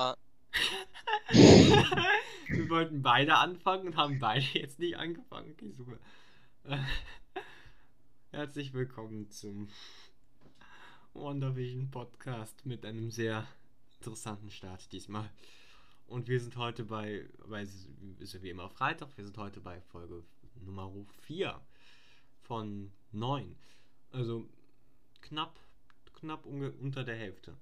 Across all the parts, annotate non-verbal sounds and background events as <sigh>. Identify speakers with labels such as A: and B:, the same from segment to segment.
A: <laughs> Wir wollten beide anfangen und haben beide <laughs> jetzt nicht angefangen. Okay, super. <laughs> Herzlich willkommen zum WandaVision Podcast mit einem sehr interessanten Start diesmal. Und wir sind heute bei, weil es ist ja wie immer Freitag, wir sind heute bei Folge Nummer 4 von 9. Also knapp, knapp unter der Hälfte.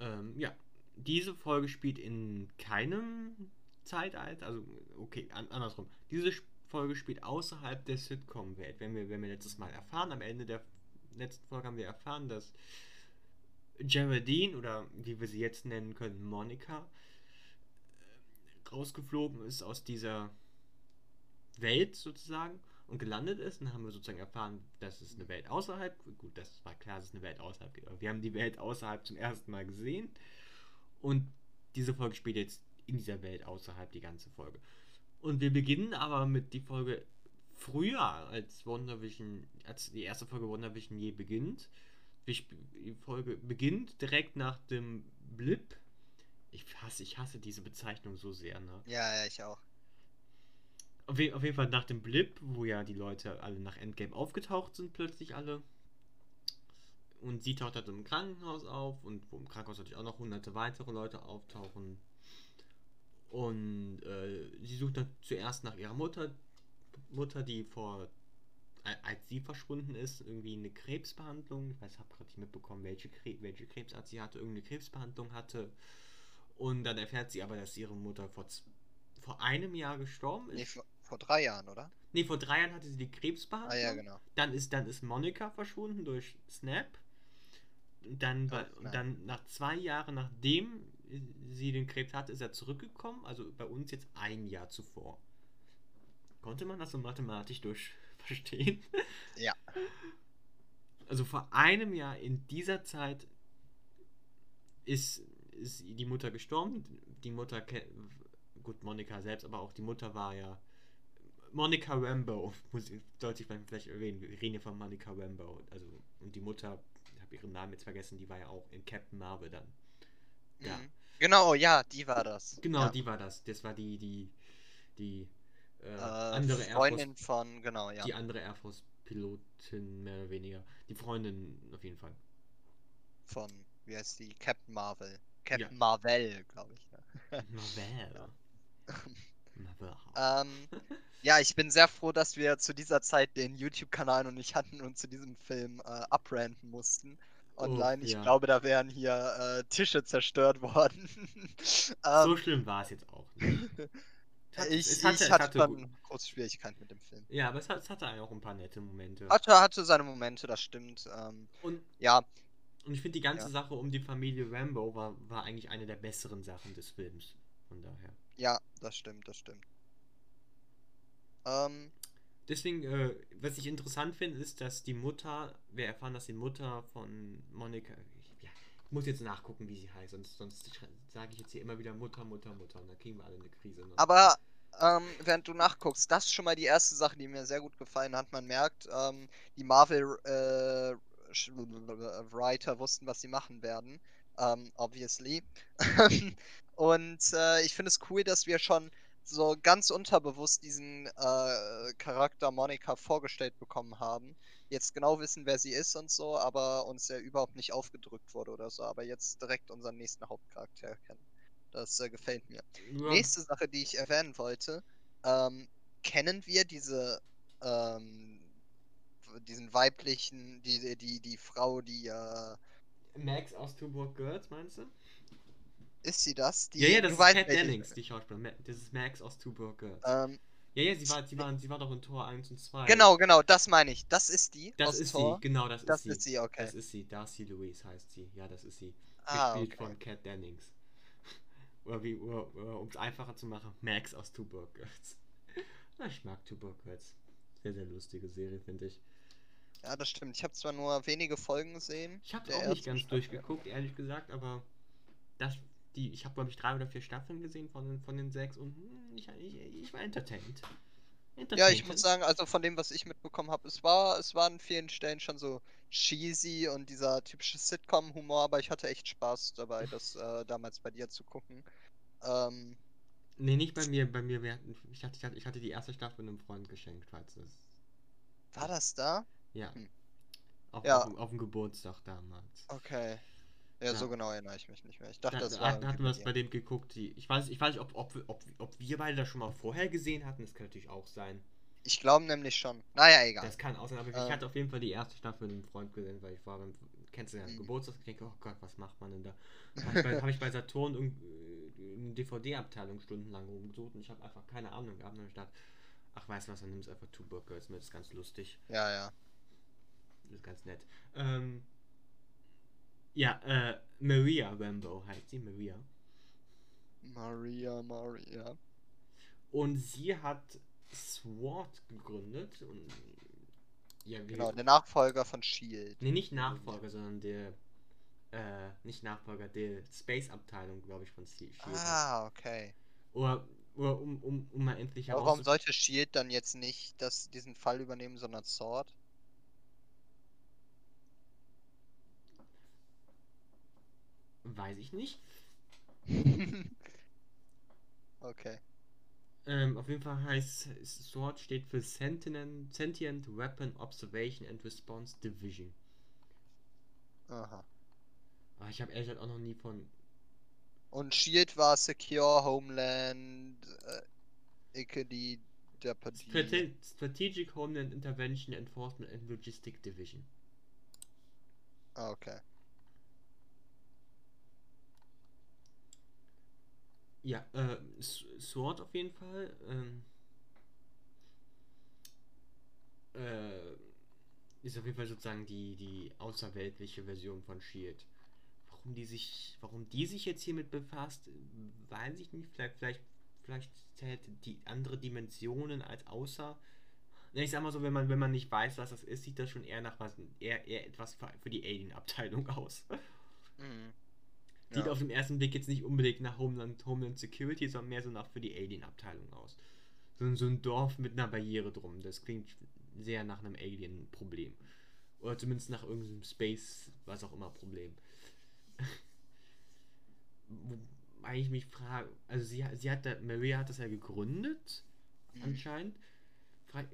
A: Ähm, ja, diese Folge spielt in keinem Zeitalter, also okay, an, andersrum. Diese Folge spielt außerhalb der Sitcom-Welt. Wenn wir, wenn wir letztes Mal erfahren, am Ende der letzten Folge haben wir erfahren, dass Geraldine oder wie wir sie jetzt nennen können, Monika, äh, rausgeflogen ist aus dieser Welt sozusagen und gelandet ist. Dann haben wir sozusagen erfahren, dass es eine Welt außerhalb, gut, das war klar, dass es eine Welt außerhalb gibt, aber wir haben die Welt außerhalb zum ersten Mal gesehen und diese Folge spielt jetzt in dieser Welt außerhalb die ganze Folge. Und wir beginnen aber mit die Folge früher als WandaVision, als die erste Folge WandaVision je beginnt. Die Folge beginnt direkt nach dem Blip. Ich hasse, ich hasse diese Bezeichnung so sehr, ne?
B: Ja, ja, ich auch.
A: Auf, auf jeden Fall nach dem Blip, wo ja die Leute alle nach Endgame aufgetaucht sind, plötzlich alle. Und sie taucht halt im Krankenhaus auf und wo im Krankenhaus natürlich auch noch hunderte weitere Leute auftauchen. Und äh, sie sucht dann zuerst nach ihrer Mutter, Mutter, die vor, als sie verschwunden ist, irgendwie eine Krebsbehandlung. Ich weiß, habe gerade nicht mitbekommen, welche, Kre welche Krebsart sie hatte, irgendeine Krebsbehandlung hatte. Und dann erfährt sie aber, dass ihre Mutter vor, vor einem Jahr gestorben ist.
B: Nee, vor, vor drei Jahren, oder?
A: Nee, vor drei Jahren hatte sie die Krebsbehandlung.
B: Ah ja, genau.
A: Dann ist, dann ist Monika verschwunden durch Snap. Und dann,
B: Oh,
A: und dann nach zwei Jahren, nachdem sie den Krebs hatte, ist er zurückgekommen. Also bei uns jetzt ein Jahr zuvor. Konnte man das so mathematisch durch verstehen? <laughs>
B: Ja.
A: Also vor einem Jahr in dieser Zeit ist, ist die Mutter gestorben. Die Mutter, gut, Monika selbst, aber auch die Mutter war ja Monica Rambo, <laughs> muss ich, sollte ich vielleicht erwähnen. Wir reden hier von Monica Rambo. Also, und die Mutter, ich habe ihren Namen jetzt vergessen, die war ja auch in Captain Marvel dann. Ja.
B: Mhm. Genau, ja, die war das.
A: Genau,
B: ja.
A: die war das. Das war die, die, die äh,
B: äh,
A: andere Air Force,
B: Freundin von, genau, ja.
A: die andere Air Force Pilotin mehr oder weniger. Die Freundin auf jeden Fall.
B: Von, wie heißt die? Captain Marvel. Captain
A: Ja.
B: Marvel, glaube ich. Ja.
A: Marvel. <laughs>
B: Ähm, ja, ich bin sehr froh, dass wir zu dieser Zeit den YouTube-Kanal noch nicht hatten und zu diesem Film äh, abranten mussten. Online. ich
A: ja.
B: glaube, da wären hier äh, Tische zerstört <laughs> worden.
A: so
B: ähm,
A: schlimm war es jetzt auch <laughs> nicht. Hat-
B: ich,
A: es hatte-
B: ich hatte,
A: hatte
B: dann
A: gut-
B: große Schwierigkeiten mit dem Film.
A: Ja, aber es, hat, es hatte auch ein paar nette Momente.
B: Hatte, hatte seine Momente, das stimmt. Ähm,
A: Und,
B: ja,
A: und ich finde, die ganze
B: Ja.
A: Sache um die Familie Rambo war, war eigentlich eine der besseren Sachen des Films. Von daher.
B: Ja, das stimmt, das stimmt. Ähm,
A: Deswegen, äh, was ich interessant finde, ist, dass die Mutter, wir erfahren, dass die Mutter von Monika, ich, ja, ich muss jetzt nachgucken, wie sie heißt, sonst, sonst sage ich jetzt hier immer wieder Mutter, Mutter, Mutter und dann kriegen wir alle eine Krise. Ne?
B: aber ähm, während du nachguckst, das ist schon mal die erste Sache, die mir sehr gut gefallen hat. Man merkt, ähm, die Marvel äh, Writer wussten, was sie machen werden. Ähm, obviously. <laughs> Und äh, ich finde es cool, dass wir schon so ganz unterbewusst diesen äh, Charakter Monika vorgestellt bekommen haben. Jetzt genau wissen, wer sie ist und so, aber uns ja überhaupt nicht aufgedrückt wurde oder so, aber jetzt direkt unseren nächsten Hauptcharakter kennen. Das äh, gefällt mir.
A: Ja,
B: Nächste Sache, die ich erwähnen wollte, ähm, kennen wir diese, ähm, diesen weiblichen, die, die, die Frau, die, äh,
A: Max aus Two Broke Girls, meinst du?
B: ist sie das? Die,
A: ja, ja, das ist
B: ich
A: Dennings, die Schauspielerin. Das ist Max aus Two Broke Girls.
B: Ähm,
A: ja, ja, sie war, sie, war, sie war doch in Tor 1 und 2.
B: genau, genau, das meine ich. Das ist die.
A: Das
B: aus
A: ist
B: Tor.
A: sie, genau, das,
B: Das
A: ist sie.
B: ist sie, okay.
A: Das ist sie, Darcy Louise heißt sie. Ja, das ist sie.
B: Ah,
A: Gespielt
B: okay.
A: von Kat Dennings. <laughs> Oder wie, um es einfacher zu machen, Max aus Two Broke Girls. Na, <laughs> ich mag Two Broke Girls. Sehr, sehr lustige Serie, finde ich.
B: Ja, das stimmt. Ich habe zwar nur wenige Folgen gesehen.
A: Ich habe auch nicht ganz
B: Staffel.
A: durchgeguckt, ehrlich gesagt, aber das, die, ich habe glaube ich drei oder vier Staffeln gesehen von, den- von den sechs und hm, ich, ich, ich war entertained.
B: Ja, ich muss sagen, also von dem, was ich mitbekommen habe, es war, es war an vielen Stellen schon so cheesy und dieser typische Sitcom-Humor, aber ich hatte echt Spaß dabei, <laughs> das äh, damals bei dir zu gucken. Ähm,
A: nee, nicht bei mir, bei mir, hatten, ich, hatte, ich, hatte, die erste Staffel einem Freund geschenkt, falls das.
B: War das da?
A: Ja. Hm. Auf,
B: ja.
A: Auf, auf, dem Geburtstag damals.
B: Okay. Ja, ja, so genau erinnere ich mich nicht mehr. Ich dachte,
A: da,
B: das war.
A: Da hatten wir es bei dem geguckt. Die, ich weiß, ich weiß nicht, ob, ob, ob, ob wir beide das schon mal vorher gesehen hatten. Das kann natürlich auch sein.
B: Ich glaube nämlich schon. Naja, egal.
A: Das kann auch sein, aber ähm. ich hatte auf jeden Fall die erste Staffel mit einem Freund gesehen, weil ich war beim, kennst du ja, mhm. Geburtstag, ich denke, oh Gott, was macht man denn da? <laughs> Habe ich, bei, hab ich bei Saturn äh, eine DVD-Abteilung stundenlang rumgesucht und ich habe einfach keine Ahnung gehabt. Und ich dachte, ach, weißt du was, dann nimmst einfach Two Bird Girls mit, das ist ganz lustig.
B: Ja, ja.
A: Ist ganz nett. Ähm, ja, äh, Maria Rambo heißt sie, Maria.
B: Maria, Maria.
A: Und sie hat SWAT gegründet. Und,
B: ja, genau, der Nachfolger von Shield.
A: Nee, nicht Nachfolger, sondern der. Äh, nicht Nachfolger, der Space-Abteilung, glaube ich, von Shield.
B: Ah, okay.
A: Oder, oder um, um, um mal endlich
B: heraus. Warum sollte Shield dann jetzt nicht das, diesen Fall übernehmen, sondern Sword?
A: Weiß ich nicht. <laughs>
B: okay.
A: Ähm, auf jeden Fall heißt SWORD steht für Sentient, Sentient Weapon Observation and Response Division.
B: Aha.
A: Aber ich habe ehrlich gesagt auch noch nie von.
B: Und Shield war Secure Homeland, äh, Icke der Partie.
A: Strate Strategic Homeland Intervention Enforcement and Logistic Division.
B: Ah, okay.
A: Ja, äh, Sword auf jeden Fall. Ähm, äh, ist auf jeden Fall sozusagen die, die außerweltliche Version von Shield. Warum die sich, warum die sich jetzt hiermit befasst, weiß ich nicht. Vielleicht, vielleicht, vielleicht zählt die andere Dimensionen als außer. Ich sag mal so, wenn man, wenn man nicht weiß, was das ist, sieht das schon eher nach was, eher, eher etwas für, die Alien-Abteilung aus. Mhm. Sieht ja. auf den ersten Blick jetzt nicht unbedingt nach Homeland, Homeland Security, sondern mehr so nach für die Alien-Abteilung aus. So, so ein Dorf mit einer Barriere drum. Das klingt sehr nach einem Alien-Problem. Oder zumindest nach irgendeinem Space, was auch immer, Problem. <laughs> Wobei ich mich frage, also sie, sie hat da, Maria hat das ja gegründet, mhm. anscheinend. Frage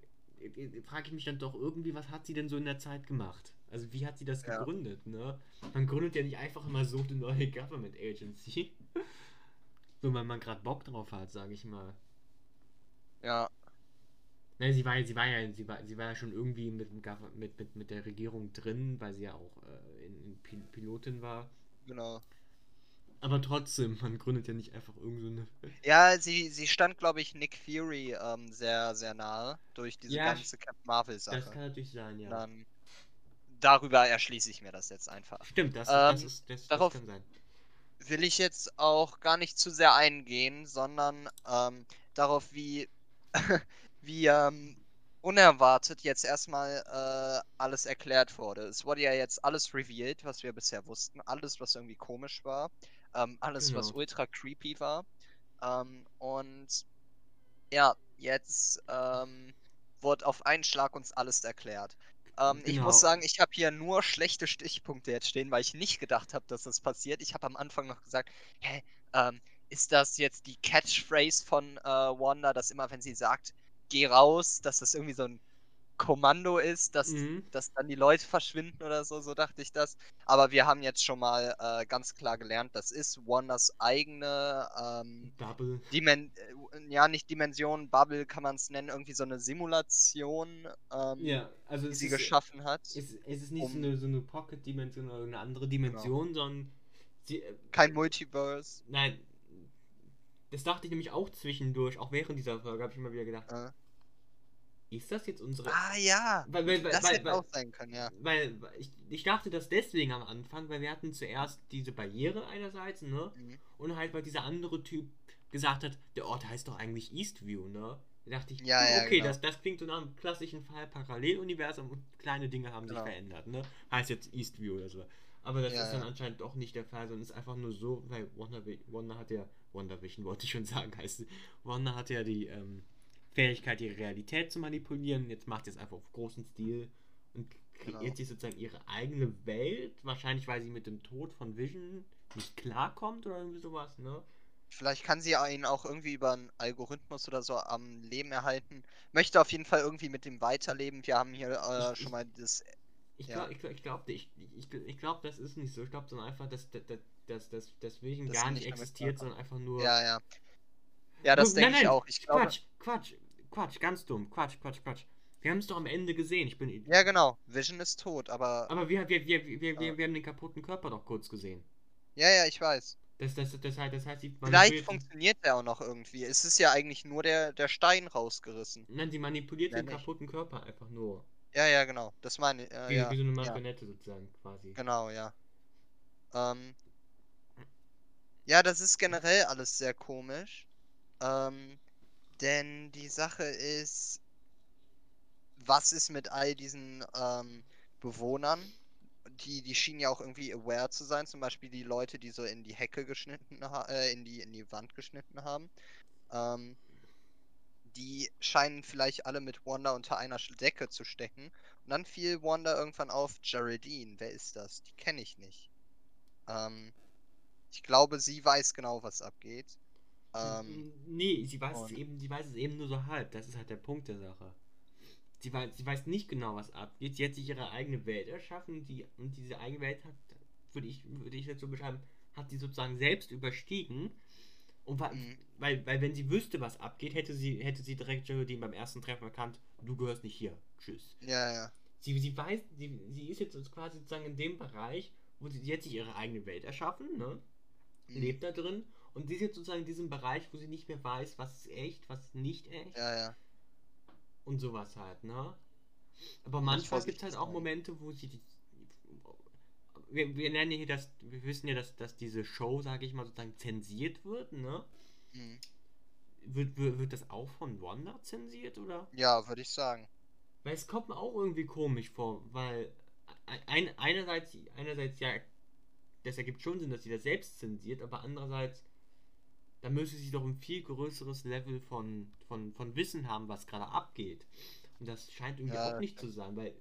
A: frag ich mich dann doch irgendwie, was hat sie denn so in der Zeit gemacht? Also wie hat sie das ja. gegründet, ne? Man gründet ja nicht einfach immer so eine neue Government Agency. <laughs> so, weil man gerade Bock drauf hat, sage ich mal.
B: Ja.
A: Ne, sie war, sie war ja, sie war, sie war ja schon irgendwie mit, mit, mit, mit der Regierung drin, weil sie ja auch äh, in, in Pilotin war.
B: Genau.
A: Aber trotzdem, man gründet ja nicht einfach irgendeine. So <laughs>
B: ja, sie, sie stand, glaube ich, Nick Fury ähm, sehr, sehr nahe durch diese ja, ganze Captain Marvel-Sache.
A: Das kann natürlich sein, ja.
B: Dann darüber erschließe ich mir das jetzt einfach.
A: Stimmt, das,
B: ähm,
A: das, ist, das,
B: darauf
A: das kann sein.
B: Will ich jetzt auch gar nicht zu sehr eingehen, sondern ähm, darauf, wie, <laughs> wie ähm, unerwartet jetzt erstmal äh, alles erklärt wurde. Es wurde ja jetzt alles revealed, was wir bisher wussten. Alles, was irgendwie komisch war. Ähm, alles, genau. was ultra creepy war. Ähm, und ja, jetzt ähm, wurde auf einen Schlag uns alles erklärt. Ähm, genau. Ich muss genau. sagen, ich habe hier nur schlechte Stichpunkte jetzt stehen, weil ich nicht gedacht habe, dass das passiert. Ich habe am Anfang noch gesagt, hä, ähm, ist das jetzt die Catchphrase von äh, Wanda, dass immer, wenn sie sagt, geh raus, dass das irgendwie so ein Kommando ist, dass, mhm. dass dann die Leute verschwinden oder so, so dachte ich das. Aber wir haben jetzt schon mal äh, ganz klar gelernt, das ist Wonders eigene ähm,
A: Bubble.
B: Dimen äh, ja, nicht Dimension, Bubble kann man es nennen, irgendwie so eine Simulation, ähm,
A: ja, also
B: die sie ist, geschaffen hat.
A: Es, es ist nicht um, so eine, so eine Pocket-Dimension oder eine andere Dimension, genau. sondern sie, äh,
B: kein Multiverse.
A: Nein, das dachte ich nämlich auch zwischendurch, auch während dieser Folge habe ich immer wieder gedacht. Äh ist das jetzt unsere.
B: Ah ja!
A: Weil, weil,
B: das
A: weil,
B: hätte weil, auch sein können, ja.
A: Weil ich, ich dachte das deswegen am Anfang, weil wir hatten zuerst diese Barriere einerseits, ne? Mhm. Und halt, weil dieser andere Typ gesagt hat, der Ort heißt doch eigentlich Eastview, ne? Da dachte ich,
B: ja, ja,
A: okay,
B: genau.
A: das, das klingt so nach einem klassischen Fall Paralleluniversum und kleine Dinge haben genau. sich verändert, ne? Heißt jetzt Eastview oder so. Aber das ja, ist dann anscheinend doch nicht der Fall, sondern ist einfach nur so, weil Wonder, Wonder hat ja, Wonder Vision wollte ich schon <laughs> sagen, heißt Wonder hat ja die, ähm, Fähigkeit, ihre Realität zu manipulieren. Jetzt macht sie es einfach auf großen Stil und kreiert
B: Genau.
A: sich sozusagen ihre eigene Welt. Wahrscheinlich, weil sie mit dem Tod von Vision nicht klarkommt oder irgendwie sowas, ne?
B: Vielleicht kann sie ihn auch irgendwie über einen Algorithmus oder so am Leben erhalten. Möchte auf jeden Fall irgendwie mit dem weiterleben. Wir haben hier äh,
A: Ich-
B: schon mal das.
A: Ich
B: Ja.
A: glaube, ich, glaub, ich, glaub, ich, ich, ich glaub, das ist nicht so. Ich glaube, sondern einfach, dass, dass, dass, dass, dass Vision
B: Dass
A: gar nicht existiert, sondern einfach nur.
B: Ja, ja. Ja, das denke ich auch. Ich glaube.
A: Quatsch, Quatsch, Quatsch, ganz dumm. Quatsch, Quatsch, Quatsch. Wir haben es doch am Ende gesehen. Ich bin.
B: Ja, genau. Vision ist tot, aber.
A: Aber wir, wir, wir, wir, wir,
B: Ja.
A: wir haben den kaputten Körper doch kurz gesehen.
B: Ja, ja, ich weiß.
A: Das, das, das, heißt, das heißt, sie
B: Vielleicht funktioniert der auch noch irgendwie. Es ist ja eigentlich nur der, der Stein rausgerissen.
A: Nein, sie manipuliert
B: Ja,
A: den
B: nicht.
A: kaputten Körper einfach nur.
B: Ja, ja, genau. Das meine ich. Äh,
A: Wie,
B: ja,
A: wie so eine
B: ja,
A: Marionette sozusagen quasi.
B: genau, ja. Ähm, ja, das ist generell alles sehr komisch. Ähm, denn die Sache ist, was ist mit all diesen ähm, Bewohnern? Die, die schienen ja auch irgendwie aware zu sein, zum Beispiel die Leute, die so in die Hecke geschnitten ha äh, in die, in die Wand geschnitten haben. Ähm, die scheinen vielleicht alle mit Wanda unter einer Decke zu stecken. Und dann fiel Wanda irgendwann auf Geraldine. Wer ist das? Die kenne ich nicht. Ähm, ich glaube, sie weiß genau, was abgeht. Ähm,
A: nee, sie weiß, es eben, sie weiß es eben nur so halb. Das ist halt der Punkt der Sache. Sie weiß, sie weiß nicht genau, was abgeht. Sie hat sich ihre eigene Welt erschaffen. Die, und diese eigene Welt hat, würde ich, würde ich jetzt so beschreiben, hat sie sozusagen selbst überstiegen. Und wa-
B: Mhm.
A: weil, weil wenn sie wüsste, was abgeht, hätte sie, hätte sie direkt Geraldine beim ersten Treffen erkannt, du gehörst nicht hier. Tschüss.
B: ja, ja.
A: Sie, sie weiß, sie, sie ist jetzt quasi sozusagen in dem Bereich, wo sie, sie hat sich ihre eigene Welt erschaffen, ne?
B: Mhm.
A: lebt da drin und sie ist jetzt sozusagen in diesem Bereich, wo sie nicht mehr weiß, was ist echt, was ist nicht echt
B: Ja, ja.
A: und sowas halt, ne? Aber manchmal gibt es halt auch. Momente, wo sie die, wir, wir nennen hier das, wir wissen ja, dass, dass diese Show, sage ich mal, sozusagen zensiert wird, ne?
B: Mhm.
A: Wird, wird, wird das auch von Wanda zensiert, oder?
B: Ja, würde ich sagen.
A: Weil es kommt mir auch irgendwie komisch vor, weil ein, einerseits, einerseits ja, das ergibt schon Sinn, dass sie das selbst zensiert, aber andererseits, da müsste sie doch ein viel größeres Level von, von, von Wissen haben, was gerade abgeht. Und das scheint irgendwie
B: Ja,
A: auch nicht zu sein, weil,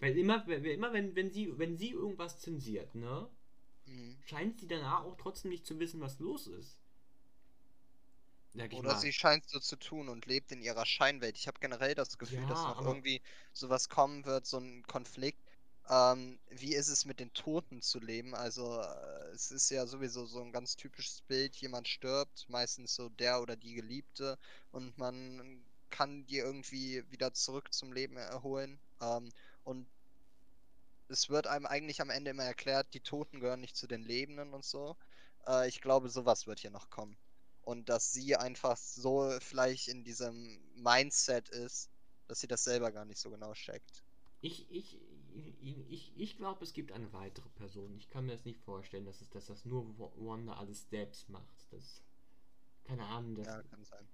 A: weil immer, weil immer wenn, wenn sie, wenn sie irgendwas zensiert, ne,
B: Mhm.
A: scheint sie danach auch trotzdem nicht zu wissen, was los ist.
B: Oder
A: mal.
B: sie scheint so zu tun und lebt in ihrer Scheinwelt. Ich habe generell das Gefühl, dass
A: Ja,
B: noch
A: aber-
B: irgendwie sowas kommen wird, so ein Konflikt. Ähm, wie ist es mit den Toten zu leben? Also, äh, es ist ja sowieso so ein ganz typisches Bild. Jemand stirbt, meistens so der oder die Geliebte, und man kann die irgendwie wieder zurück zum Leben erholen. Ähm, und es wird einem eigentlich am Ende immer erklärt, die Toten gehören nicht zu den Lebenden und so. Äh, ich glaube, sowas wird hier noch kommen. Und dass sie einfach so vielleicht in diesem Mindset ist, dass sie das selber gar nicht so genau checkt.
A: Ich, ich, ich, ich, glaube, es gibt eine weitere Person. Ich kann mir das nicht vorstellen, dass, es, dass das nur Wa- Wanda alles selbst macht. Das, keine Ahnung, das,
B: Ja, kann sein.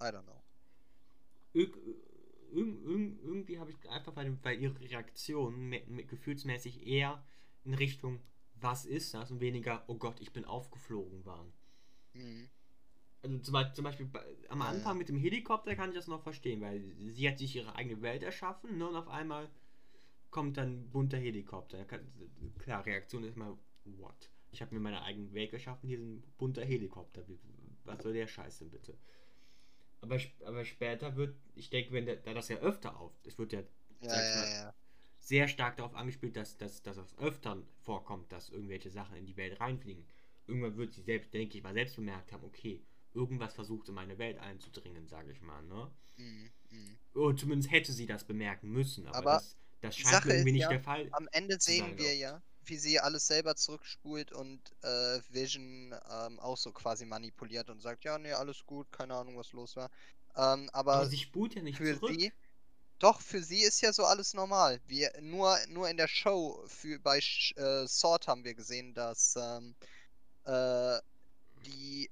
B: I don't know.
A: irg, irg, irg, irgendwie habe ich einfach bei, bei ihrer Reaktion gefühlsmäßig eher in Richtung, was ist das und weniger, oh Gott, ich bin aufgeflogen waren.
B: Mhm.
A: Also zum, Beispiel- am Anfang mit dem Helikopter kann ich das noch verstehen, weil sie hat sich ihre eigene Welt erschaffen ne, und auf einmal kommt dann ein bunter Helikopter. Klar, Reaktion ist mal, what? Ich habe mir meine eigene Welt geschaffen, hier ist ein bunter Helikopter. Was soll der Scheiß denn bitte? Aber, aber später wird, ich denke, wenn der, da das ja öfter auf, es wird ja,
B: Ja,
A: mal,
B: ja.
A: sehr stark darauf angespielt, dass, dass, dass es öfter vorkommt, dass irgendwelche Sachen in die Welt reinfliegen. Irgendwann wird sie selbst, denke ich mal, selbst bemerkt haben, okay, irgendwas versucht in meine Welt einzudringen, sage ich mal, ne?
B: Mhm. Mhm.
A: Oder zumindest hätte sie das bemerken müssen, aber,
B: Aber
A: das, das
B: die
A: scheint
B: Sache
A: irgendwie
B: ist
A: nicht
B: ja,
A: der Fall.
B: Am Ende sehen wir ja, wie sie alles selber zurückspult und äh, Vision ähm, auch so quasi manipuliert und sagt, ja, nee, alles gut, keine Ahnung, was los war. Ähm, aber
A: Aber sie spult ja nicht
B: für
A: zurück.
B: sie, doch, für sie ist ja so alles normal. Wir, nur, nur in der Show für, bei äh, Sword haben wir gesehen, dass ähm, äh, die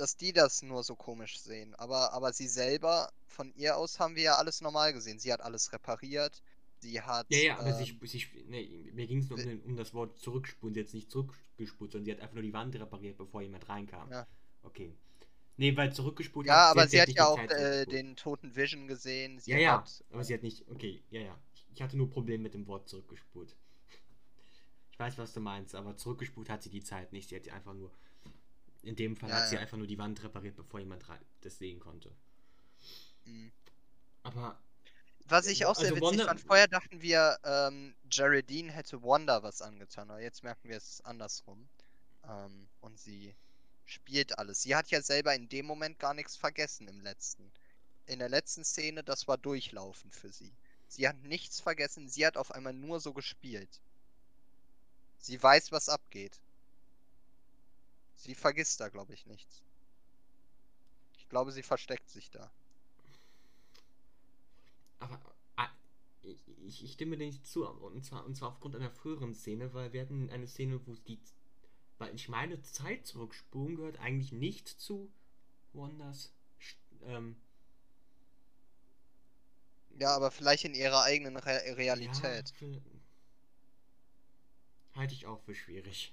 B: dass die das nur so komisch sehen. Aber, aber sie selber, von ihr aus haben wir ja alles normal gesehen. Sie hat alles repariert. Sie hat.
A: Ja, ja, aber sie, sp- sie, sp- nee, mir ging es nur um,
B: wi-
A: den, um das Wort zurückspulen. Sie hat jetzt nicht zurückgespult, sondern sie hat einfach nur die Wand repariert, bevor jemand reinkam.
B: Ja.
A: Okay. Nee, weil zurückgespult
B: Ja,
A: hat
B: aber sie hat
A: nicht
B: ja auch äh, den toten Vision gesehen. Sie
A: Ja, ja,
B: hat,
A: aber sie hat nicht. Okay, ja, ja. Ich hatte nur Probleme mit dem Wort zurückgespult. <laughs> Ich weiß, was du meinst, aber zurückgespult hat sie die Zeit nicht. Sie hat einfach nur. In dem Fall
B: Ja,
A: hat sie
B: ja.
A: einfach nur die Wand repariert, bevor jemand das sehen konnte.
B: Mhm.
A: Aber
B: Was ich auch sehr
A: Also
B: witzig
A: Wanda-
B: fand, vorher dachten wir, ähm, Geraldine hätte Wanda was angetan, aber jetzt merken wir es andersrum. Ähm, und sie spielt alles. Sie hat ja selber in dem Moment gar nichts vergessen im letzten. In der letzten Szene, das war durchlaufen für sie. Sie hat nichts vergessen, sie hat auf einmal nur so gespielt. Sie weiß, was abgeht. Sie vergisst da, glaube ich, nichts. Ich glaube, sie versteckt sich da.
A: Aber ah, ich, ich, ich stimme dir nicht zu, und zwar, und zwar aufgrund einer früheren Szene, weil wir hatten eine Szene, wo die. Weil ich meine, Zeit zurückspulen gehört eigentlich nicht zu Wonders. Ähm,
B: Ja, aber vielleicht in ihrer eigenen Re Realität.
A: Ja, halte ich auch für schwierig.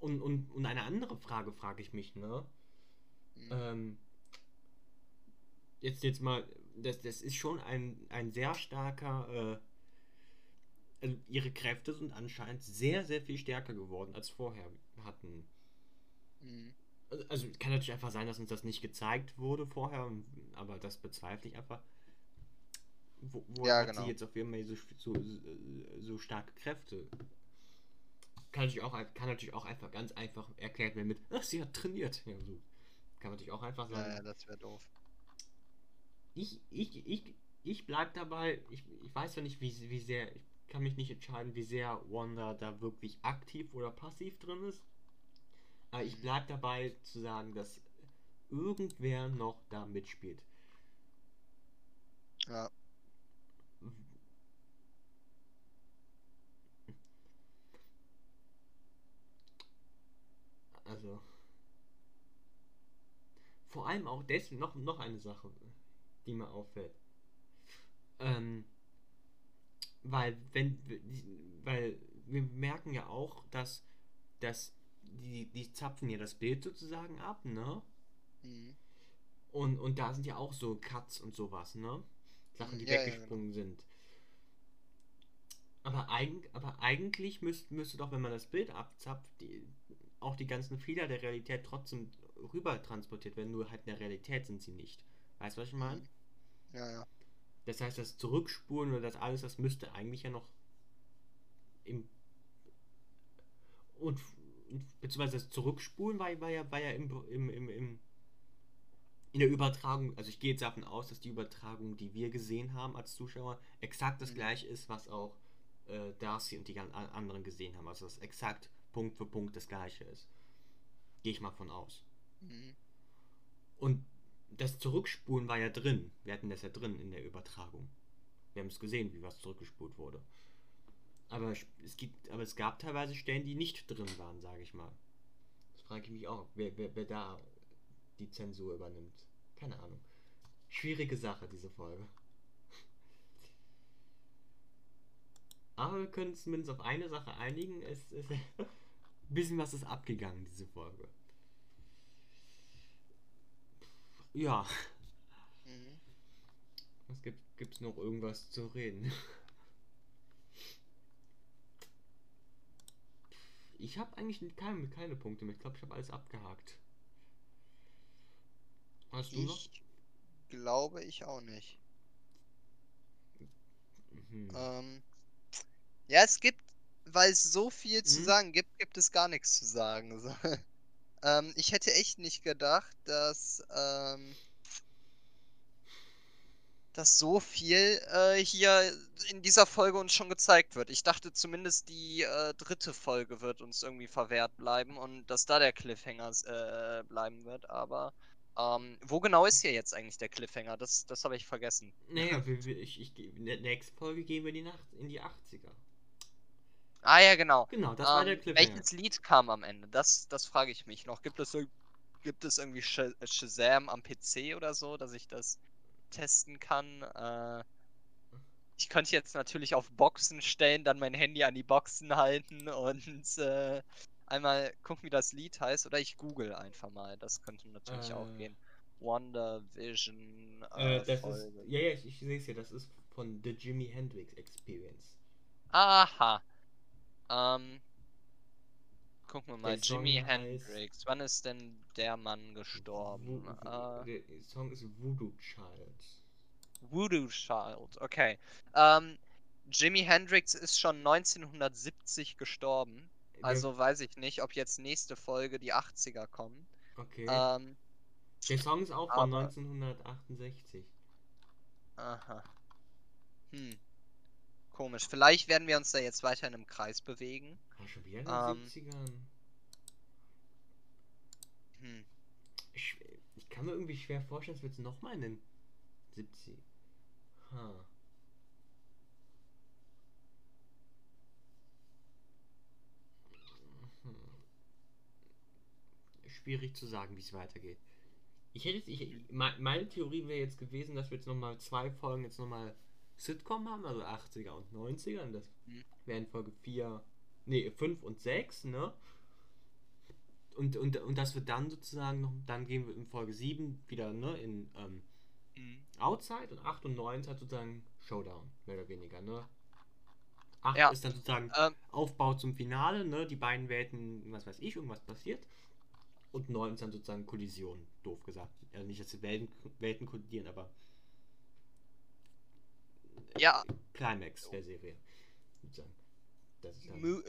A: Und, und, und eine andere Frage frage ich mich, ne?
B: Mhm.
A: Ähm, jetzt, jetzt mal, das, das ist schon ein, ein sehr starker, äh, also ihre Kräfte sind anscheinend sehr, sehr viel stärker geworden als vorher hatten.
B: Mhm.
A: Also- Also kann natürlich einfach sein, dass uns das nicht gezeigt wurde vorher, aber das bezweifle ich einfach. Wo, wo
B: Ja,
A: hat
B: genau.
A: sie jetzt auf einmal so, so, so, so starke Kräfte? Kann natürlich, auch, kann natürlich auch einfach ganz einfach erklärt werden mit, ach, sie hat trainiert. Ja, so. Kann man natürlich auch einfach
B: Ja,
A: sagen.
B: ja, das wäre doof.
A: Ich, ich, ich, ich bleib dabei, ich, ich weiß ja nicht, wie, wie sehr, ich kann mich nicht entscheiden, wie sehr Wanda da wirklich aktiv oder passiv drin ist. Aber ich bleib dabei zu sagen, dass irgendwer noch da mitspielt.
B: Ja.
A: Also. Vor allem auch dessen noch, noch eine Sache, die mir auffällt. Ähm, weil, wenn, weil wir merken ja auch, dass, dass die, die zapfen ja das Bild sozusagen ab, ne?
B: Mhm.
A: Und, und da sind ja auch so Cuts und sowas, ne? Sachen, die
B: Ja, ja,
A: weggesprungen sind. Aber, eig aber eigentlich müsste, müsste doch, wenn man das Bild abzapft, die, auch die ganzen Fehler der Realität trotzdem rüber transportiert werden, nur halt in der Realität sind sie nicht. Weißt du, was ich meine?
B: Mhm. Ja, ja.
A: Das heißt, das Zurückspulen oder das alles, das müsste eigentlich ja noch im und, beziehungsweise das Zurückspulen war, war ja, war ja im, im, im, im in der Übertragung, also ich gehe jetzt davon aus, dass die Übertragung, die wir gesehen haben als Zuschauer, exakt das
B: Mhm.
A: gleiche ist, was auch äh, Darcy und die anderen gesehen haben. Also dass exakt Punkt für Punkt das gleiche ist. Gehe ich mal von aus.
B: Mhm.
A: Und das Zurückspulen war ja drin. Wir hatten das ja drin in der Übertragung. Wir haben es gesehen, wie was zurückgespult wurde. Aber es, gibt, aber es gab teilweise Stellen, die nicht drin waren, sage ich mal. Das frage ich mich auch, wer, wer, wer da die Zensur übernimmt. Keine Ahnung. Schwierige Sache, diese Folge. <laughs> Aber wir können uns zumindest auf eine Sache einigen. Es ist ein <laughs> bisschen was ist abgegangen, diese Folge. Ja.
B: Mhm.
A: Was gibt gibt's noch irgendwas zu reden? Ich habe eigentlich keine, keine Punkte mehr. Ich glaube, ich habe alles abgehakt. Hast du noch?
B: Ich glaube ich auch nicht.
A: Mhm.
B: Ähm, ja, es gibt, weil es so viel zu
A: Mhm.
B: sagen gibt, gibt es gar nichts zu sagen. <laughs> So. ähm, ich hätte echt nicht gedacht, dass, ähm, dass so viel äh, hier in dieser Folge uns schon gezeigt wird. Ich dachte zumindest die äh, dritte Folge wird uns irgendwie verwehrt bleiben und dass da der Cliffhanger äh, bleiben wird, aber ähm, wo genau ist hier jetzt eigentlich der Cliffhanger? Das, das habe ich vergessen.
A: Naja, wir, wir, ich, ich, in der nächsten Folge gehen wir in die, Nacht, in die 80er.
B: Ah ja, genau.
A: Genau, das war der
B: Ähm,
A: Cliffhanger.
B: welches Lied kam am Ende? Das, das frage ich mich noch. Gibt es, gibt es irgendwie Sh Shazam am PC oder so, dass ich das testen kann? Äh, ich könnte jetzt natürlich auf Boxen stellen, dann mein Handy an die Boxen halten <laughs> und äh, einmal gucken, wie das Lied heißt, oder ich google einfach mal. Das könnte natürlich äh, auch gehen. Wonder Vision.
A: Äh, äh das Folge. ist. Ja, ja, ich, ich sehe es hier. Das ist von The Jimi Hendrix Experience.
B: Aha. Ähm. Gucken wir mal. Jimi Hendrix. Wann ist denn der Mann gestorben?
A: Wo, wo, äh, der Song ist Voodoo Child.
B: Voodoo Child, okay. Ähm, Jimi Hendrix ist schon 1970 gestorben. Also weiß ich nicht, ob jetzt nächste Folge die 80er kommen.
A: Okay. Ähm, der Song ist auch von aber... 1968.
B: Aha. Hm. Komisch. Vielleicht werden wir uns da jetzt weiter in einem Kreis bewegen.
A: Ah, schon wieder in den ähm, 70ern. Hm. Ich, ich, kann mir irgendwie schwer vorstellen, dass wir jetzt nochmal in den 70 Huh. Hm. Schwierig zu sagen, wie es weitergeht. Ich hätte ich, meine Theorie wäre jetzt gewesen, dass wir jetzt nochmal zwei Folgen jetzt nochmal Sitcom haben, also 80er und 90er. Und das mhm. wären Folge 4, nee, 5 und 6, ne? Und, und, und dass wir dann sozusagen noch, dann gehen wir in Folge 7 wieder, ne, in ähm, mhm. Outside und 8 und 9 hat sozusagen Showdown, mehr oder weniger, ne? 8 ja. ist dann sozusagen ähm. Aufbau zum Finale, ne? Die beiden Welten, was weiß ich, irgendwas passiert. Und 9 ist dann sozusagen Kollision, doof gesagt. Also nicht, dass die Welten, Welten kollidieren, aber.
B: Ja.
A: Climax der Serie.
B: Das ist dann. Äh,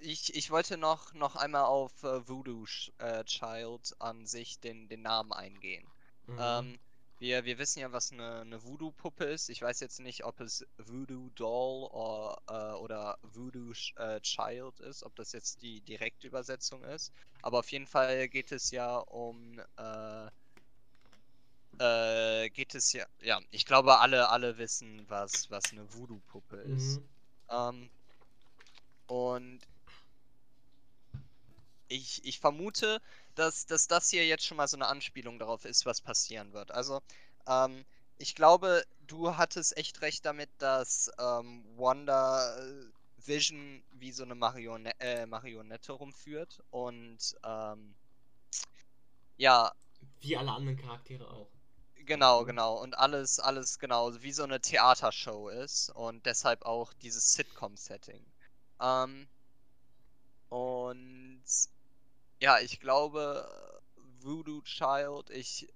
B: ich, ich wollte noch, noch einmal auf äh, Voodoo äh, Child an sich den, den Namen eingehen. Mhm. Ähm, wir, wir wissen ja, was eine, eine Voodoo-Puppe ist. Ich weiß jetzt nicht, ob es Voodoo Doll or, äh, oder Voodoo äh, Child ist, ob das jetzt die direkte Übersetzung ist. Aber auf jeden Fall geht es ja um. Äh, geht es ja. Ja, ich glaube, alle, alle wissen, was, was eine Voodoo-Puppe ist. Mhm. Ähm, und ich, ich vermute, dass, dass das hier jetzt schon mal so eine Anspielung darauf ist, was passieren wird. Also, ähm, ich glaube, du hattest echt recht damit, dass ähm, Wanda äh, Vision wie so eine Marione äh, Marionette rumführt und ähm, ja.
A: Wie alle anderen Charaktere auch.
B: Genau, genau. Und alles, alles genau, wie so eine Theatershow ist und deshalb auch dieses Sitcom-Setting. Ähm, und ja, ich glaube, Voodoo Child, ich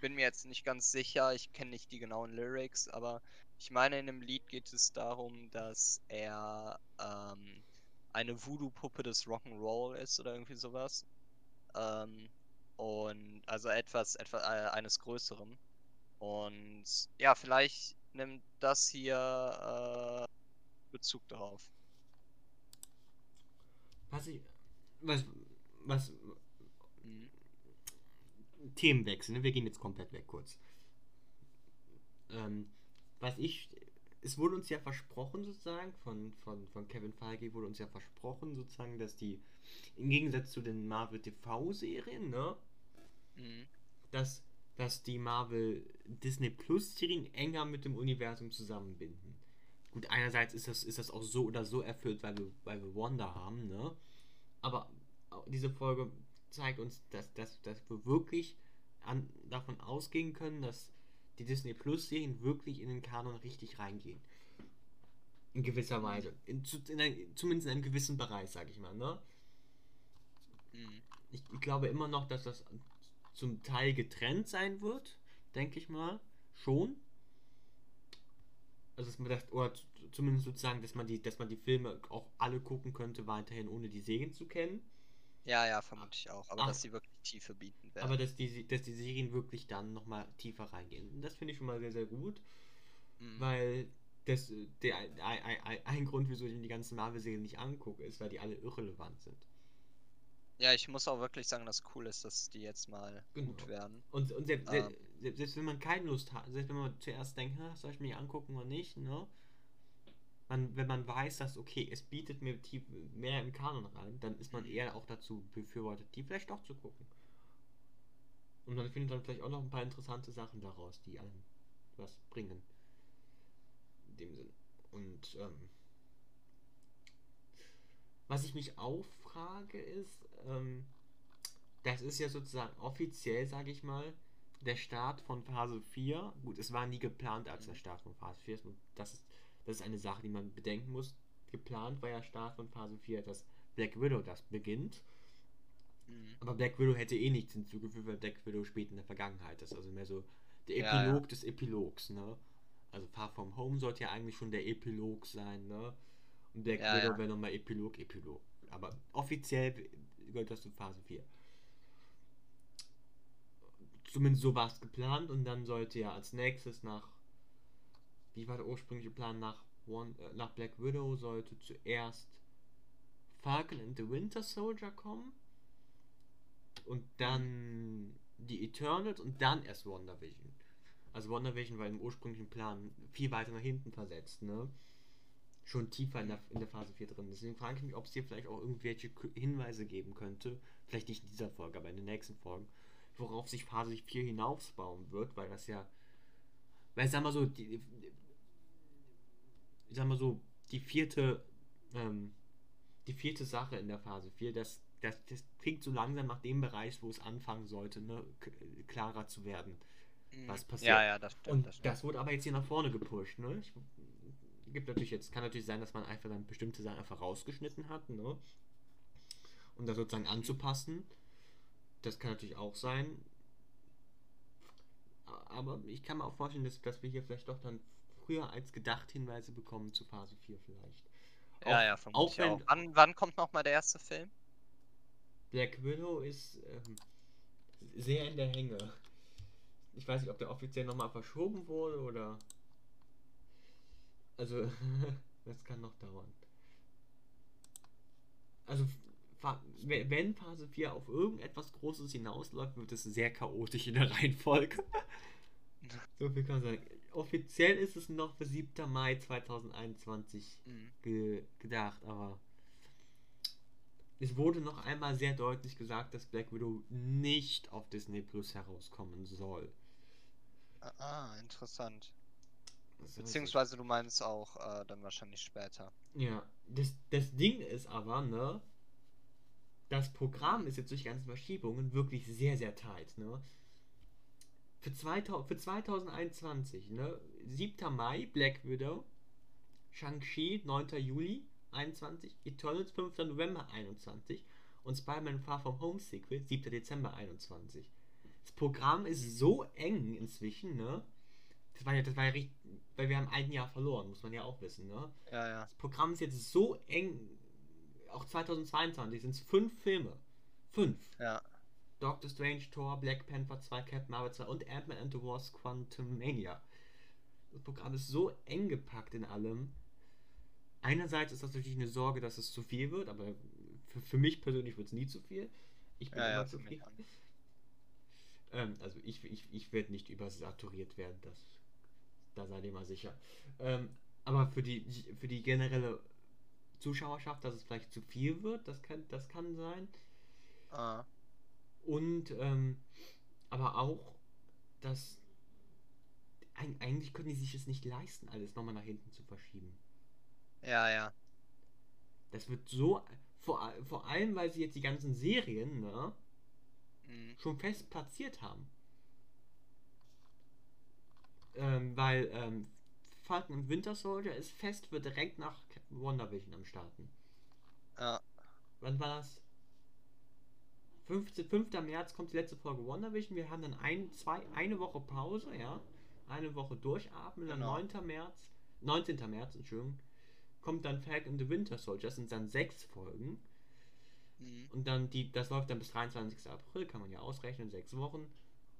B: bin mir jetzt nicht ganz sicher, ich kenne nicht die genauen Lyrics, aber ich meine, in dem Lied geht es darum, dass er ähm, eine Voodoo-Puppe des Rock'n'Roll ist oder irgendwie sowas. Ähm, und also etwas, etwas äh, eines Größeren. Und ja, vielleicht nimmt das hier äh, Bezug darauf.
A: Was ich, was, was. Mhm. Themenwechsel, ne? Wir gehen jetzt komplett weg kurz. Ähm, was ich. Es wurde uns ja versprochen, sozusagen, von, von, von Kevin Feige wurde uns ja versprochen, sozusagen, dass die, im Gegensatz zu den Marvel TV-Serien, ne? Mhm. Dass, dass die Marvel Disney Plus-Serien enger mit dem Universum zusammenbinden. Gut, einerseits ist das, ist das auch so oder so erfüllt, weil wir, weil wir Wanda haben, ne? Aber diese Folge zeigt uns, dass, dass, dass wir wirklich an, davon ausgehen können, dass die Disney Plus Serien wirklich in den Kanon richtig reingehen. In gewisser. Weise. In, in ein, zumindest in einem gewissen Bereich, sag ich mal, ne? Mhm. Ich, ich, glaube immer noch, dass das zum Teil getrennt sein wird, denke ich mal. Schon. Also dass man das, oder zumindest sozusagen, dass man die, dass man die Filme auch alle gucken könnte, weiterhin ohne die Serien zu kennen.
B: Ja, ja, vermute ich auch. Aber ah. dass sie wirklich Tiefe bieten
A: werden. Aber dass die, dass die Serien wirklich dann nochmal tiefer reingehen. Das finde ich schon mal sehr, sehr gut. Mhm. Weil das, der, ein, ein, ein Grund, wieso ich mir die ganzen Marvel-Serien nicht angucke, ist, weil die alle irrelevant sind.
B: Ja, ich muss auch wirklich sagen, dass cool ist, dass die jetzt mal genau. gut werden.
A: Und, und selbst, ähm. selbst, selbst, wenn man keine Lust hat, selbst wenn man zuerst denkt, soll ich mich angucken oder nicht, ne? man, wenn man weiß, dass, okay, es bietet mir tief, mehr im Kanon rein, dann ist man eher auch dazu befürwortet, die vielleicht doch zu gucken. Und man findet dann vielleicht auch noch ein paar interessante Sachen daraus, die einem was bringen. In dem Sinn. Und, ähm, Was ich mich auch frage ist, ähm, das ist ja sozusagen offiziell, sage ich mal, der Start von Phase 4. Gut, es war nie geplant als der Start von Phase 4. Das ist, das ist eine Sache, die man bedenken muss. Geplant war ja Start von Phase 4, dass Black Widow das beginnt. Mhm. Aber Black Widow hätte eh nichts hinzugefügt, weil Black Widow spät in der Vergangenheit ist. Also mehr so der Epilog ja, ja. des Epilogs, ne? Also Far From Home sollte ja eigentlich schon der Epilog sein, ne? Black ja, Widow wäre nochmal Epilog, Epilog. Aber offiziell gehört das zu Phase 4. Zumindest so war es geplant und dann sollte ja als nächstes nach. Wie war der ursprüngliche Plan? Nach, One, äh, nach Black Widow sollte zuerst Falcon and the Winter Soldier kommen. Und dann die Eternals und dann erst WandaVision. Also WandaVision war im ursprünglichen Plan viel weiter nach hinten versetzt, ne? Schon tiefer in der, in der Phase 4 drin. Deswegen frage ich mich, ob es hier vielleicht auch irgendwelche Hinweise geben könnte. Vielleicht nicht in dieser Folge, aber in den nächsten Folgen worauf sich Phase 4 hinausbauen wird, weil das ja, weil sag mal so, die, ich sag mal so, die vierte, ähm, die vierte Sache in der Phase 4, das, das, das klingt so langsam nach dem Bereich, wo es anfangen sollte, ne, klarer zu werden,
B: mhm. was passiert. Ja, ja, das
A: stimmt. Und das, das wurde aber jetzt hier nach vorne gepusht, ne? Ich, gibt natürlich jetzt, kann natürlich sein, dass man einfach dann bestimmte Sachen einfach rausgeschnitten hat, ne? Um das sozusagen anzupassen. Das kann natürlich auch sein. Aber ich kann mir auch vorstellen, dass, dass wir hier vielleicht doch dann früher als gedacht Hinweise bekommen zu Phase 4 vielleicht.
B: Ja, auch, ja, vermutlich auch. Wenn, auch. Wann, wann kommt nochmal der erste Film?
A: Black Widow ist ähm, sehr in der Hänge. Ich weiß nicht, ob der offiziell nochmal verschoben wurde oder. Also, <laughs> das kann noch dauern. Also, wenn Phase 4 auf irgendetwas Großes hinausläuft, wird es sehr chaotisch in der <laughs> Reihenfolge. <laughs> so viel kann man sagen. Offiziell ist es noch für 7. Mai 2021 mhm. ge gedacht, aber es wurde noch einmal sehr deutlich gesagt, dass Black Widow nicht auf Disney Plus herauskommen soll.
B: Ah, interessant. Beziehungsweise du meinst auch äh, dann wahrscheinlich später.
A: Ja, das, das Ding ist aber, ne, das Programm ist jetzt durch ganze Verschiebungen wirklich sehr, sehr tight. Ne? Für, 2000, für 2021, ne? 7. Mai, Black Widow, Shang-Chi, 9. Juli 21, Eternals, 5. November 21 und Spider-Man Far From Home Sequel, 7. Dezember 21. Das Programm ist so eng inzwischen, ne? Das war ja, das war ja richtig, weil wir haben ein Jahr verloren, muss man ja auch wissen, ne?
B: Ja, ja.
A: Das Programm ist jetzt so eng auch 2022 sind es fünf Filme. Fünf.
B: Ja.
A: Doctor Strange, Thor, Black Panther 2, Captain Marvel 2 und Ant-Man and the Wasp Quantum Mania. Das Programm ist so eng gepackt in allem. Einerseits ist das natürlich eine Sorge, dass es zu viel wird, aber für, für mich persönlich wird es nie zu viel. Ich bin ja, immer ja, zu viel. Ähm, also ich, ich, ich werde nicht übersaturiert werden, das, da seid ihr mal sicher. Ähm, aber für die, für die generelle Zuschauerschaft, dass es vielleicht zu viel wird. Das kann, das kann sein.
B: Ah.
A: Und ähm, aber auch, dass eigentlich können die sich es nicht leisten, alles nochmal nach hinten zu verschieben.
B: Ja, ja.
A: Das wird so, vor, vor allem, weil sie jetzt die ganzen Serien ne, mhm. schon fest platziert haben. Ähm, weil ähm, Falcon und Winter Soldier ist fest, wird direkt nach WandaVision am Starten.
B: Ja.
A: Wann war das? 5. 5. März kommt die letzte Folge WandaVision. Wir haben dann ein, zwei, eine Woche Pause, ja. Eine Woche durchatmen. Genau. Dann 9. März, 19. März, Entschuldigung, kommt dann Falcon and the Winter Soldier. Das sind dann sechs Folgen. Mhm. Und dann die, das läuft dann bis 23. April, kann man ja ausrechnen, sechs Wochen.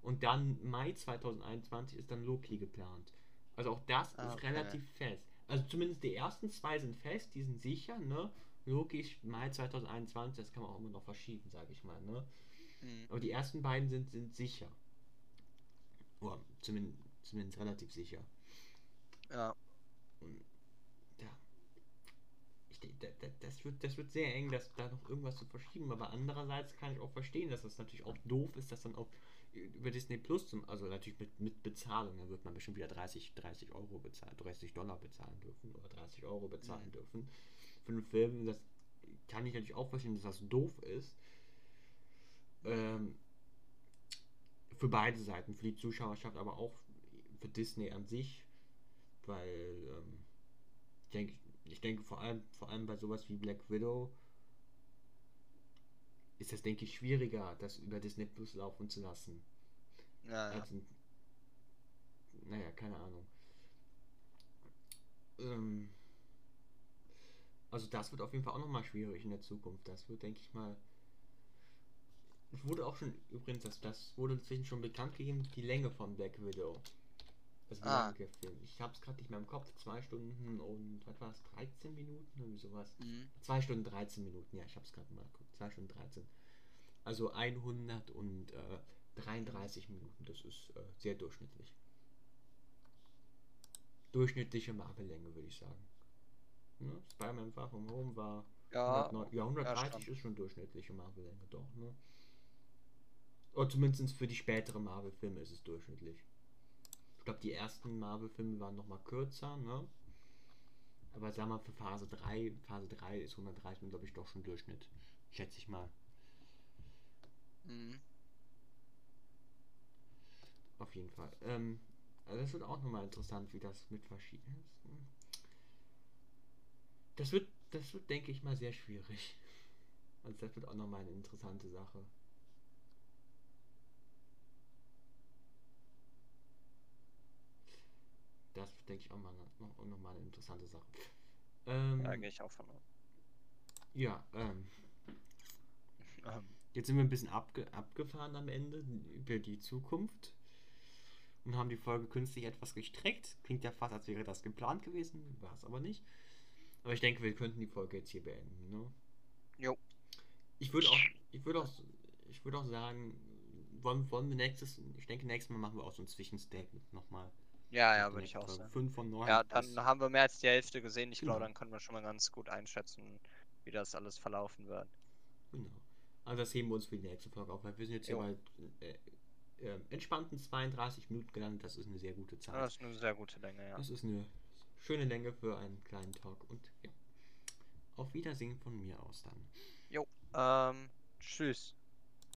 A: Und dann Mai 2021 ist dann Loki geplant. Also auch das ah, ist relativ fest. Also zumindest die ersten zwei sind fest, die sind sicher, ne? Logisch, Mai 2021, das kann man auch immer noch verschieben, sage ich mal, ne? Mhm. Aber die ersten beiden sind, sind sicher. Oder zumindest, zumindest relativ sicher.
B: Ja.
A: Und, ja. Ich denke, das wird, das wird sehr eng, dass da noch irgendwas zu verschieben, aber andererseits kann ich auch verstehen, dass das natürlich auch doof ist, dass dann auch über Disney Plus, zum, also natürlich mit, mit Bezahlung, dann wird man bestimmt wieder 30, 30 Euro bezahlen, 30 Dollar bezahlen dürfen oder 30 Euro bezahlen mhm. dürfen für einen Film. Das kann ich natürlich auch verstehen, dass das doof ist. Ähm, für beide Seiten, für die Zuschauerschaft, aber auch für Disney an sich, weil ähm, ich denke, ich denke vor allem, vor allem bei sowas wie Black Widow ist das, denke ich, schwieriger, das über Disney Plus laufen zu lassen.
B: Ja, ja.
A: Also, naja, keine Ahnung. Ähm, also das wird auf jeden Fall auch nochmal schwierig in der Zukunft. Das wird, denke ich mal. Es wurde auch schon, übrigens, das, das wurde inzwischen schon bekannt gegeben, die Länge von Black Widow. Das
B: Ah.
A: Film. Ich habe es gerade nicht mehr im Kopf. Zwei Stunden und, was war es, 13 Minuten? Irgendwie sowas.
B: Mhm.
A: 2 Stunden 13 Minuten, ja, ich habe es gerade mal geguckt. 2 Stunden 13. Also 133 Minuten, das ist äh, sehr durchschnittlich. Durchschnittliche Marvel-Länge, würde ich sagen. Ne? Spider-Man Far From Home war.
B: Ja,
A: 109 ja 130
B: stimmt.
A: ist schon durchschnittliche Marvel-Länge, doch, ne? Oder zumindest für die späteren Marvel-Filme ist es durchschnittlich. Ich glaube, die ersten Marvel-Filme waren nochmal kürzer, ne? Aber sag mal, für Phase 3, Phase 3 ist 130 glaube ich, doch schon Durchschnitt. Schätze ich mal.
B: Mhm.
A: Auf jeden Fall. Ähm, also das wird auch nochmal interessant, wie das mit verschiedenen. Das wird, das wird, denke ich mal, sehr schwierig. <laughs> Also das wird auch nochmal eine interessante Sache. Das denke ich auch mal noch, noch mal eine interessante Sache. Ähm,
B: Da gehe ich auch von
A: ja, ähm,
B: Ähm,
A: Jetzt sind wir ein bisschen abge abgefahren am Ende über die Zukunft und haben die Folge künstlich etwas gestreckt. Klingt ja fast, als wäre das geplant gewesen, war es aber nicht. Aber ich denke, wir könnten die Folge jetzt hier beenden. Ne?
B: Jo.
A: Ich würde auch, ich würde auch, ich würde auch sagen, wollen, wollen wir nächstes, ich denke, nächstes Mal machen wir auch so ein Zwischenstatement nochmal.
B: ja, ja, würde ich auch sagen.
A: 5 von 9.
B: Ja, dann haben wir mehr als die Hälfte gesehen. Ich glaube,
A: Genau.
B: dann können wir schon mal ganz gut einschätzen, wie das alles verlaufen wird.
A: Genau. Also das heben wir uns für die nächste Folge auf, weil wir sind jetzt hier
B: Jo.
A: bei äh, äh, entspannten 32 Minuten gelandet. Das ist eine sehr gute Zeit.
B: Das ist eine sehr gute Länge, ja.
A: Das ist eine schöne Länge für einen kleinen Talk. Und ja, auf Wiedersehen von mir aus dann.
B: Jo, ähm, tschüss.